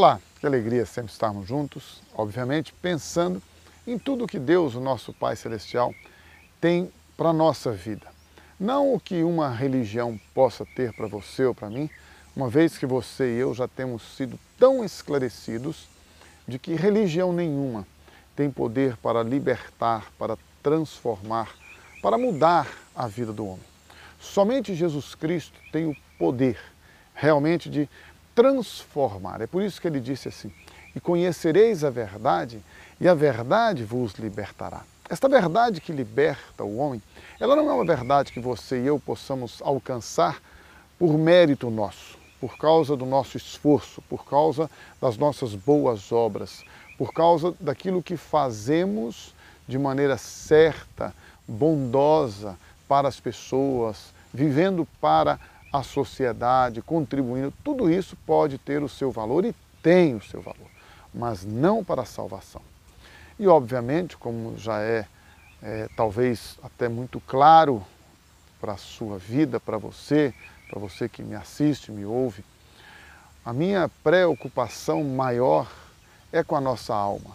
Olá, que alegria sempre estarmos juntos, obviamente pensando em tudo que Deus, o nosso Pai Celestial, tem para a nossa vida. Não o que uma religião possa ter para você ou para mim, uma vez que você e eu já temos sido tão esclarecidos de que religião nenhuma tem poder para libertar, para transformar, para mudar a vida do homem. Somente Jesus Cristo tem o poder realmente de transformar. É por isso que ele disse assim: E conhecereis a verdade, e a verdade vos libertará. Esta verdade que liberta o homem, ela não é uma verdade que você e eu possamos alcançar por mérito nosso, por causa do nosso esforço, por causa das nossas boas obras, por causa daquilo que fazemos de maneira certa, bondosa para as pessoas, vivendo para a sociedade, contribuindo, tudo isso pode ter o seu valor e tem o seu valor, mas não para a salvação. E obviamente, como já é, é talvez até muito claro para a sua vida, para você, para você que me assiste, me ouve, a minha preocupação maior é com a nossa alma.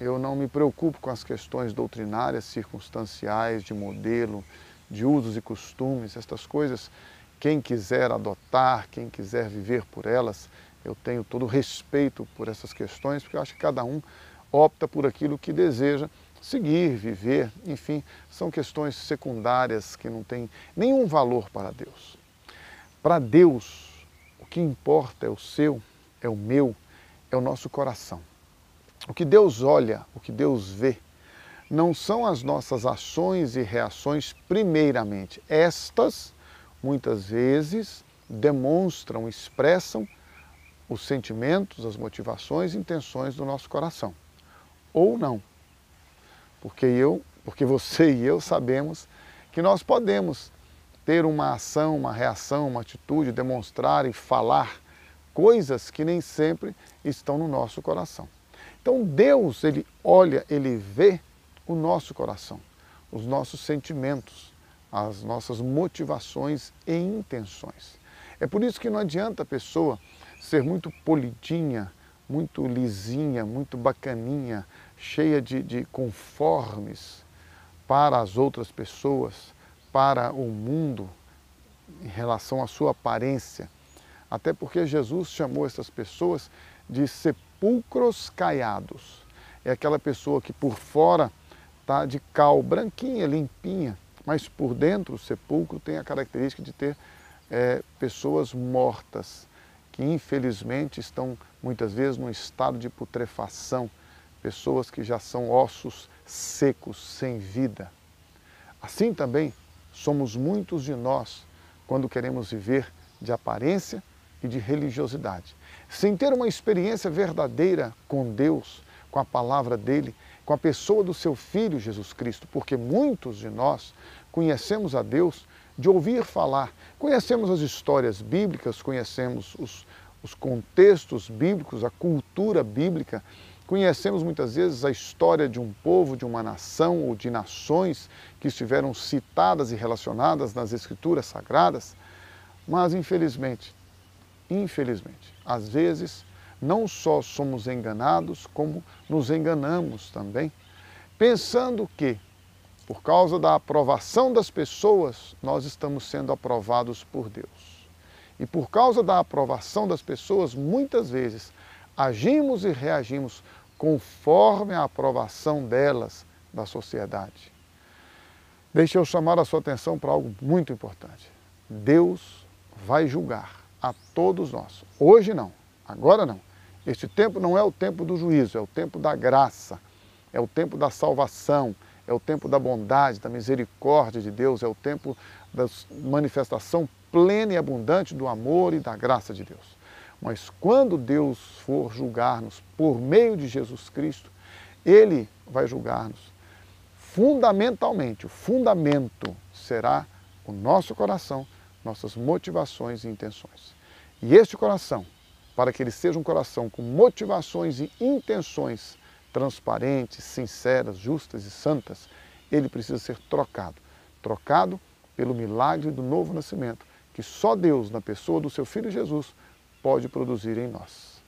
Eu não me preocupo com as questões doutrinárias, circunstanciais, de modelo, de usos e costumes, estas coisas quem quiser adotar, quem quiser viver por elas, eu tenho todo o respeito por essas questões, porque eu acho que cada um opta por aquilo que deseja seguir, viver, enfim, são questões secundárias que não têm nenhum valor para Deus. Para Deus, o que importa é o seu, é o meu, é o nosso coração. O que Deus olha, o que Deus vê, não são as nossas ações e reações primeiramente. Estas muitas vezes demonstram, expressam os sentimentos, as motivações intenções do nosso coração. Ou não. Porque eu, porque você e eu sabemos que nós podemos ter uma ação, uma reação, uma atitude, demonstrar e falar coisas que nem sempre estão no nosso coração. Então Deus, ele olha, ele vê o nosso coração, os nossos sentimentos, as nossas motivações e intenções. É por isso que não adianta a pessoa ser muito polidinha, muito lisinha, muito bacaninha, cheia de, de conformes para as outras pessoas, para o mundo, em relação à sua aparência. Até porque Jesus chamou essas pessoas de sepulcros caiados. É aquela pessoa que por fora está de cal, branquinha, limpinha, mas por dentro o sepulcro tem a característica de ter é, pessoas mortas, que infelizmente estão muitas vezes num estado de putrefação, pessoas que já são ossos secos, sem vida. Assim também somos muitos de nós quando queremos viver de aparência e de religiosidade, sem ter uma experiência verdadeira com Deus, com a palavra dele, com a pessoa do seu Filho Jesus Cristo, porque muitos de nós conhecemos a Deus de ouvir falar, conhecemos as histórias bíblicas, conhecemos os, os contextos bíblicos, a cultura bíblica, conhecemos muitas vezes a história de um povo, de uma nação ou de nações que estiveram citadas e relacionadas nas Escrituras Sagradas, mas infelizmente, infelizmente, às vezes não só somos enganados, como nos enganamos também, pensando que, por causa da aprovação das pessoas, nós estamos sendo aprovados por Deus. E por causa da aprovação das pessoas, muitas vezes agimos e reagimos conforme a aprovação delas da sociedade. Deixe eu chamar a sua atenção para algo muito importante. Deus vai julgar a todos nós. Hoje não, agora não. Este tempo não é o tempo do juízo, é o tempo da graça, é o tempo da salvação, é o tempo da bondade, da misericórdia de Deus, é o tempo da manifestação plena e abundante do amor e da graça de Deus. Mas quando Deus for julgar-nos por meio de Jesus Cristo, Ele vai julgar-nos fundamentalmente. O fundamento será o nosso coração, nossas motivações e intenções. E este coração para que ele seja um coração com motivações e intenções transparentes, sinceras, justas e santas, ele precisa ser trocado. Trocado pelo milagre do novo nascimento, que só Deus, na pessoa do seu Filho Jesus, pode produzir em nós.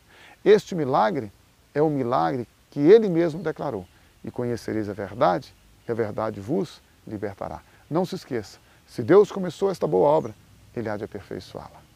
Este milagre é o milagre que ele mesmo declarou. E conhecereis a verdade, e a verdade vos libertará. Não se esqueça, se Deus começou esta boa obra, ele há de aperfeiçoá-la.